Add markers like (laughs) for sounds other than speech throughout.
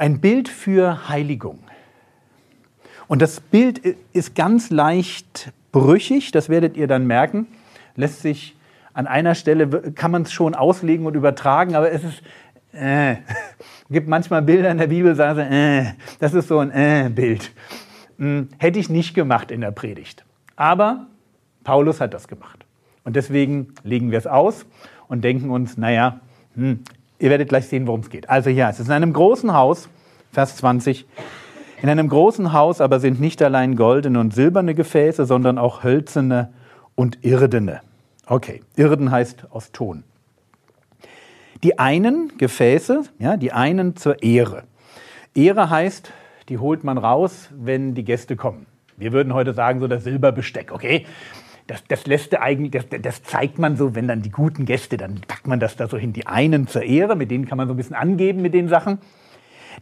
Ein Bild für Heiligung. Und das Bild ist ganz leicht brüchig, das werdet ihr dann merken. Lässt sich an einer Stelle, kann man es schon auslegen und übertragen, aber es ist, äh, (laughs) gibt manchmal Bilder in der Bibel, sagen sie, äh, das ist so ein äh, Bild. Hm, hätte ich nicht gemacht in der Predigt. Aber Paulus hat das gemacht. Und deswegen legen wir es aus und denken uns, naja, hm, Ihr werdet gleich sehen, worum es geht. Also ja, es ist in einem großen Haus, Vers 20. In einem großen Haus aber sind nicht allein goldene und silberne Gefäße, sondern auch hölzerne und irdene. Okay, irden heißt aus Ton. Die einen Gefäße, ja, die einen zur Ehre. Ehre heißt, die holt man raus, wenn die Gäste kommen. Wir würden heute sagen, so das Silberbesteck, okay? das, das lässt eigentlich, das, das, zeigt man so, wenn dann die guten Gäste, dann packt man das da so hin. Die einen zur Ehre, mit denen kann man so ein bisschen angeben mit den Sachen,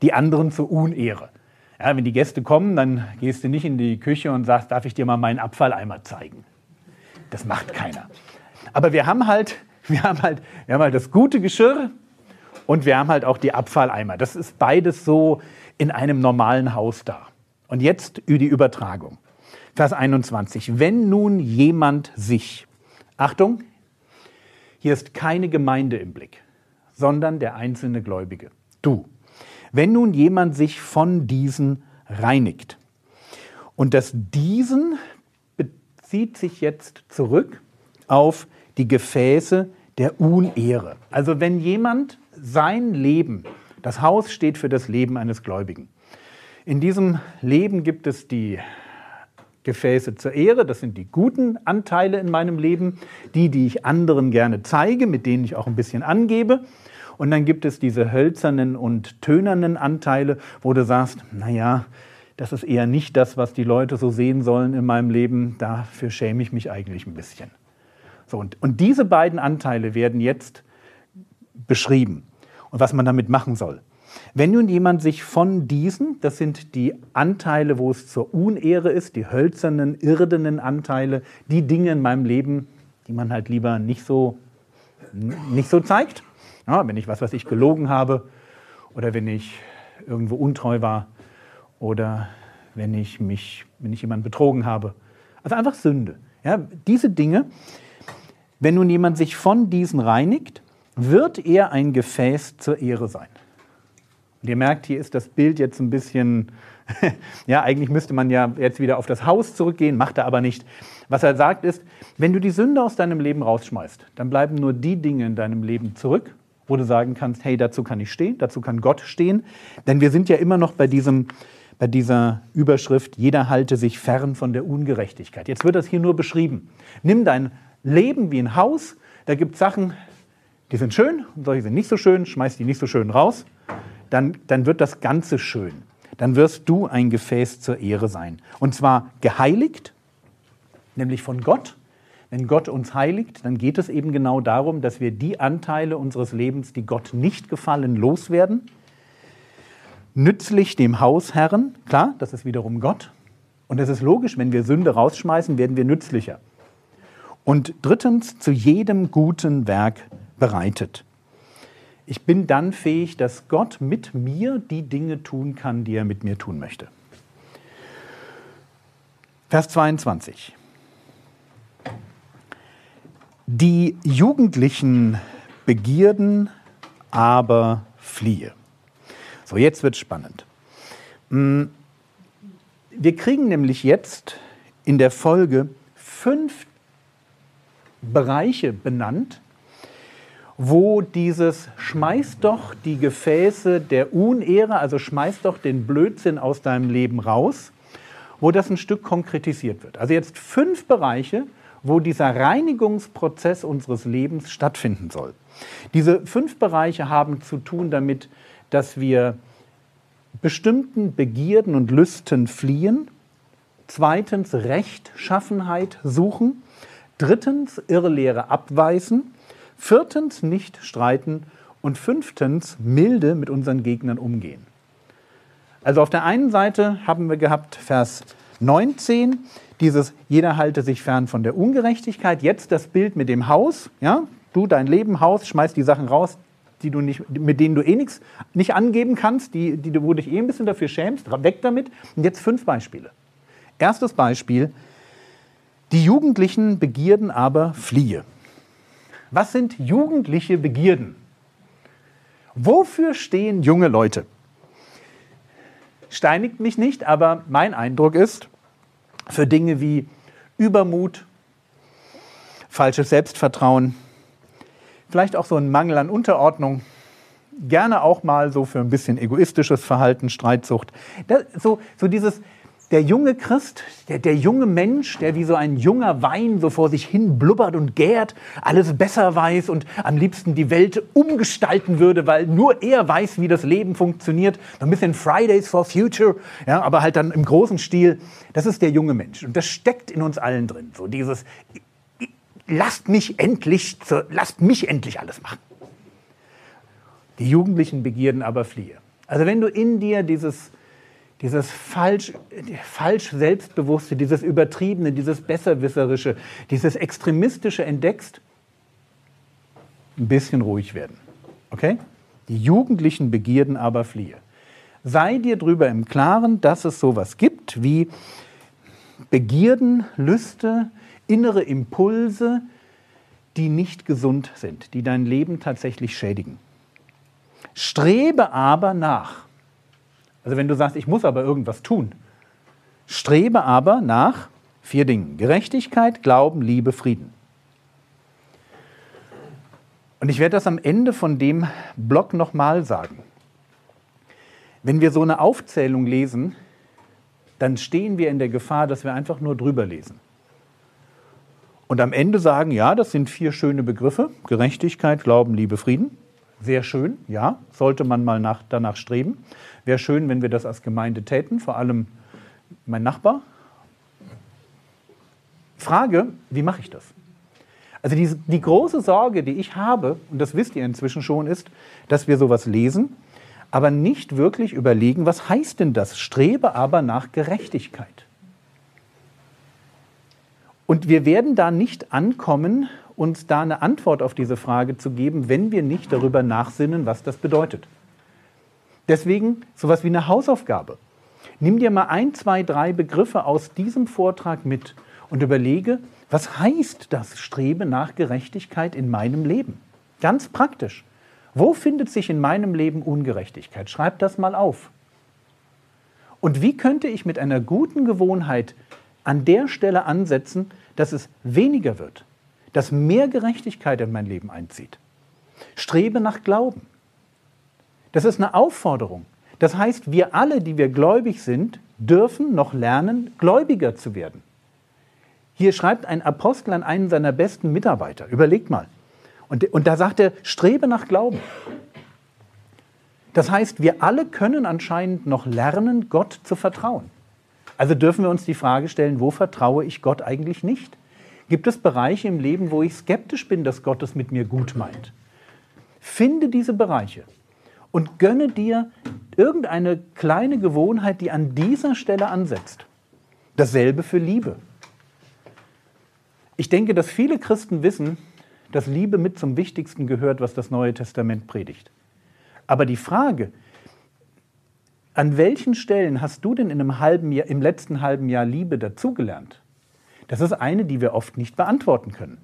die anderen zur Unehre. Ja, wenn die Gäste kommen, dann gehst du nicht in die Küche und sagst, darf ich dir mal meinen Abfalleimer zeigen? Das macht keiner. Aber wir haben halt, wir haben halt, wir haben halt das gute Geschirr und wir haben halt auch die Abfalleimer. Das ist beides so in einem normalen Haus da. Und jetzt die Übertragung. Vers 21. Wenn nun jemand sich, Achtung, hier ist keine Gemeinde im Blick, sondern der einzelne Gläubige, du. Wenn nun jemand sich von diesen reinigt. Und das diesen bezieht sich jetzt zurück auf die Gefäße der Unehre. Also wenn jemand sein Leben, das Haus steht für das Leben eines Gläubigen. In diesem Leben gibt es die Gefäße zur Ehre, das sind die guten Anteile in meinem Leben, die, die ich anderen gerne zeige, mit denen ich auch ein bisschen angebe. Und dann gibt es diese hölzernen und tönernen Anteile, wo du sagst, naja, das ist eher nicht das, was die Leute so sehen sollen in meinem Leben, dafür schäme ich mich eigentlich ein bisschen. So, und, und diese beiden Anteile werden jetzt beschrieben und was man damit machen soll. Wenn nun jemand sich von diesen, das sind die Anteile, wo es zur Unehre ist, die hölzernen, irdenen Anteile, die Dinge in meinem Leben, die man halt lieber nicht so, nicht so zeigt. Ja, wenn ich was, was ich gelogen habe oder wenn ich irgendwo untreu war oder wenn ich mich, wenn ich jemanden betrogen habe. Also einfach Sünde. Ja, diese Dinge, wenn nun jemand sich von diesen reinigt, wird er ein Gefäß zur Ehre sein. Und ihr merkt, hier ist das Bild jetzt ein bisschen, (laughs) ja, eigentlich müsste man ja jetzt wieder auf das Haus zurückgehen, macht er aber nicht. Was er sagt ist, wenn du die Sünde aus deinem Leben rausschmeißt, dann bleiben nur die Dinge in deinem Leben zurück, wo du sagen kannst, hey, dazu kann ich stehen, dazu kann Gott stehen. Denn wir sind ja immer noch bei, diesem, bei dieser Überschrift, jeder halte sich fern von der Ungerechtigkeit. Jetzt wird das hier nur beschrieben. Nimm dein Leben wie ein Haus, da gibt es Sachen, die sind schön und solche sind nicht so schön, schmeiß die nicht so schön raus dann, dann wird das Ganze schön. Dann wirst du ein Gefäß zur Ehre sein. Und zwar geheiligt, nämlich von Gott. Wenn Gott uns heiligt, dann geht es eben genau darum, dass wir die Anteile unseres Lebens, die Gott nicht gefallen, loswerden. Nützlich dem Hausherrn, klar, das ist wiederum Gott. Und es ist logisch, wenn wir Sünde rausschmeißen, werden wir nützlicher. Und drittens, zu jedem guten Werk bereitet. Ich bin dann fähig, dass Gott mit mir die Dinge tun kann, die er mit mir tun möchte. Vers 22. Die jugendlichen Begierden aber fliehe. So, jetzt wird spannend. Hm, wir kriegen nämlich jetzt in der Folge fünf Bereiche benannt, wo dieses schmeiß doch die Gefäße der Unehre, also schmeiß doch den Blödsinn aus deinem Leben raus, wo das ein Stück konkretisiert wird. Also jetzt fünf Bereiche, wo dieser Reinigungsprozess unseres Lebens stattfinden soll. Diese fünf Bereiche haben zu tun damit, dass wir bestimmten Begierden und Lüsten fliehen. Zweitens Rechtschaffenheit suchen. Drittens Irrlehre abweisen. Viertens nicht streiten. Und fünftens milde mit unseren Gegnern umgehen. Also auf der einen Seite haben wir gehabt Vers 19, dieses jeder halte sich fern von der Ungerechtigkeit. Jetzt das Bild mit dem Haus, ja? Du dein Leben, Haus, schmeißt die Sachen raus, die du nicht, mit denen du eh nichts nicht angeben kannst, die, die wo du dich eh ein bisschen dafür schämst, weg damit. Und jetzt fünf Beispiele. Erstes Beispiel, die jugendlichen Begierden aber fliehe. Was sind jugendliche Begierden? Wofür stehen junge Leute? Steinigt mich nicht, aber mein Eindruck ist, für Dinge wie Übermut, falsches Selbstvertrauen, vielleicht auch so ein Mangel an Unterordnung, gerne auch mal so für ein bisschen egoistisches Verhalten, Streitsucht. Das, so, so dieses, der junge Christ, der, der junge Mensch, der wie so ein junger Wein so vor sich hin blubbert und gärt, alles besser weiß und am liebsten die Welt umgestalten würde, weil nur er weiß, wie das Leben funktioniert. So ein bisschen Fridays for Future, ja, aber halt dann im großen Stil. Das ist der junge Mensch. Und das steckt in uns allen drin. So dieses, lasst mich endlich, lasst mich endlich alles machen. Die jugendlichen Begierden aber fliehe. Also wenn du in dir dieses, dieses falsch, falsch Selbstbewusste, dieses Übertriebene, dieses Besserwisserische, dieses Extremistische entdeckst, ein bisschen ruhig werden. Okay? Die jugendlichen Begierden aber fliehe. Sei dir darüber im Klaren, dass es sowas gibt wie Begierden, Lüste, innere Impulse, die nicht gesund sind, die dein Leben tatsächlich schädigen. Strebe aber nach. Also wenn du sagst, ich muss aber irgendwas tun, strebe aber nach vier Dingen. Gerechtigkeit, Glauben, Liebe, Frieden. Und ich werde das am Ende von dem Blog nochmal sagen. Wenn wir so eine Aufzählung lesen, dann stehen wir in der Gefahr, dass wir einfach nur drüber lesen. Und am Ende sagen, ja, das sind vier schöne Begriffe. Gerechtigkeit, Glauben, Liebe, Frieden. Sehr schön, ja, sollte man mal nach, danach streben. Wäre schön, wenn wir das als Gemeinde täten, vor allem mein Nachbar. Frage, wie mache ich das? Also die, die große Sorge, die ich habe, und das wisst ihr inzwischen schon, ist, dass wir sowas lesen, aber nicht wirklich überlegen, was heißt denn das? Strebe aber nach Gerechtigkeit. Und wir werden da nicht ankommen, uns da eine Antwort auf diese Frage zu geben, wenn wir nicht darüber nachsinnen, was das bedeutet. Deswegen sowas wie eine Hausaufgabe. Nimm dir mal ein, zwei, drei Begriffe aus diesem Vortrag mit und überlege, was heißt das Strebe nach Gerechtigkeit in meinem Leben? Ganz praktisch. Wo findet sich in meinem Leben Ungerechtigkeit? Schreib das mal auf. Und wie könnte ich mit einer guten Gewohnheit an der Stelle ansetzen, dass es weniger wird, dass mehr Gerechtigkeit in mein Leben einzieht. Strebe nach Glauben. Das ist eine Aufforderung. Das heißt, wir alle, die wir gläubig sind, dürfen noch lernen, gläubiger zu werden. Hier schreibt ein Apostel an einen seiner besten Mitarbeiter. Überlegt mal. Und, und da sagt er, strebe nach Glauben. Das heißt, wir alle können anscheinend noch lernen, Gott zu vertrauen. Also dürfen wir uns die Frage stellen, wo vertraue ich Gott eigentlich nicht? Gibt es Bereiche im Leben, wo ich skeptisch bin, dass Gott es mit mir gut meint? Finde diese Bereiche und gönne dir irgendeine kleine Gewohnheit, die an dieser Stelle ansetzt. Dasselbe für Liebe. Ich denke, dass viele Christen wissen, dass Liebe mit zum Wichtigsten gehört, was das Neue Testament predigt. Aber die Frage, an welchen Stellen hast du denn in einem halben Jahr, im letzten halben Jahr Liebe dazugelernt? Das ist eine, die wir oft nicht beantworten können.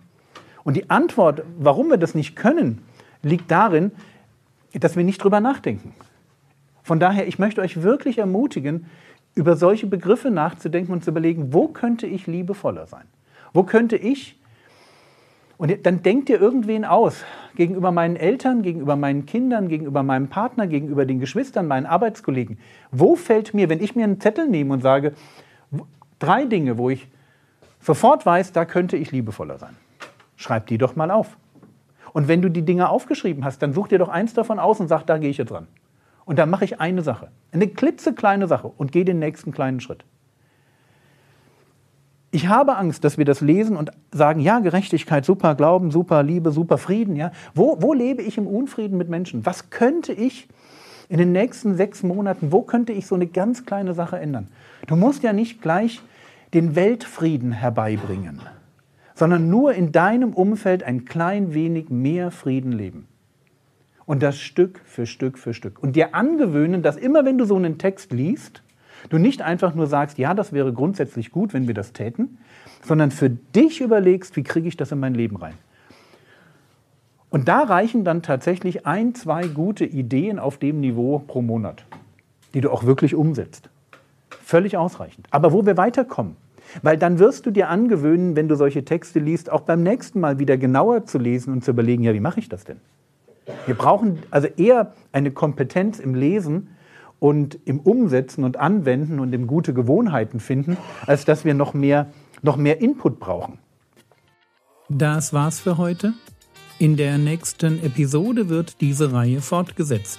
Und die Antwort, warum wir das nicht können, liegt darin, dass wir nicht drüber nachdenken. Von daher, ich möchte euch wirklich ermutigen, über solche Begriffe nachzudenken und zu überlegen, wo könnte ich liebevoller sein? Wo könnte ich und dann denkt ihr irgendwen aus, gegenüber meinen Eltern, gegenüber meinen Kindern, gegenüber meinem Partner, gegenüber den Geschwistern, meinen Arbeitskollegen. Wo fällt mir, wenn ich mir einen Zettel nehme und sage, drei Dinge, wo ich sofort weiß, da könnte ich liebevoller sein. Schreib die doch mal auf. Und wenn du die Dinge aufgeschrieben hast, dann such dir doch eins davon aus und sag, da gehe ich jetzt ran. Und dann mache ich eine Sache, eine klitzekleine Sache und gehe den nächsten kleinen Schritt. Ich habe Angst, dass wir das lesen und sagen, ja, Gerechtigkeit, super, Glauben, super, Liebe, super, Frieden. Ja. Wo, wo lebe ich im Unfrieden mit Menschen? Was könnte ich in den nächsten sechs Monaten, wo könnte ich so eine ganz kleine Sache ändern? Du musst ja nicht gleich den Weltfrieden herbeibringen, sondern nur in deinem Umfeld ein klein wenig mehr Frieden leben. Und das Stück für Stück für Stück. Und dir angewöhnen, dass immer wenn du so einen Text liest, du nicht einfach nur sagst, ja, das wäre grundsätzlich gut, wenn wir das täten, sondern für dich überlegst, wie kriege ich das in mein Leben rein. Und da reichen dann tatsächlich ein, zwei gute Ideen auf dem Niveau pro Monat, die du auch wirklich umsetzt. Völlig ausreichend. Aber wo wir weiterkommen, weil dann wirst du dir angewöhnen, wenn du solche Texte liest, auch beim nächsten Mal wieder genauer zu lesen und zu überlegen, ja, wie mache ich das denn? Wir brauchen also eher eine Kompetenz im Lesen, und im Umsetzen und Anwenden und im gute Gewohnheiten finden, als dass wir noch mehr, noch mehr Input brauchen. Das war's für heute. In der nächsten Episode wird diese Reihe fortgesetzt.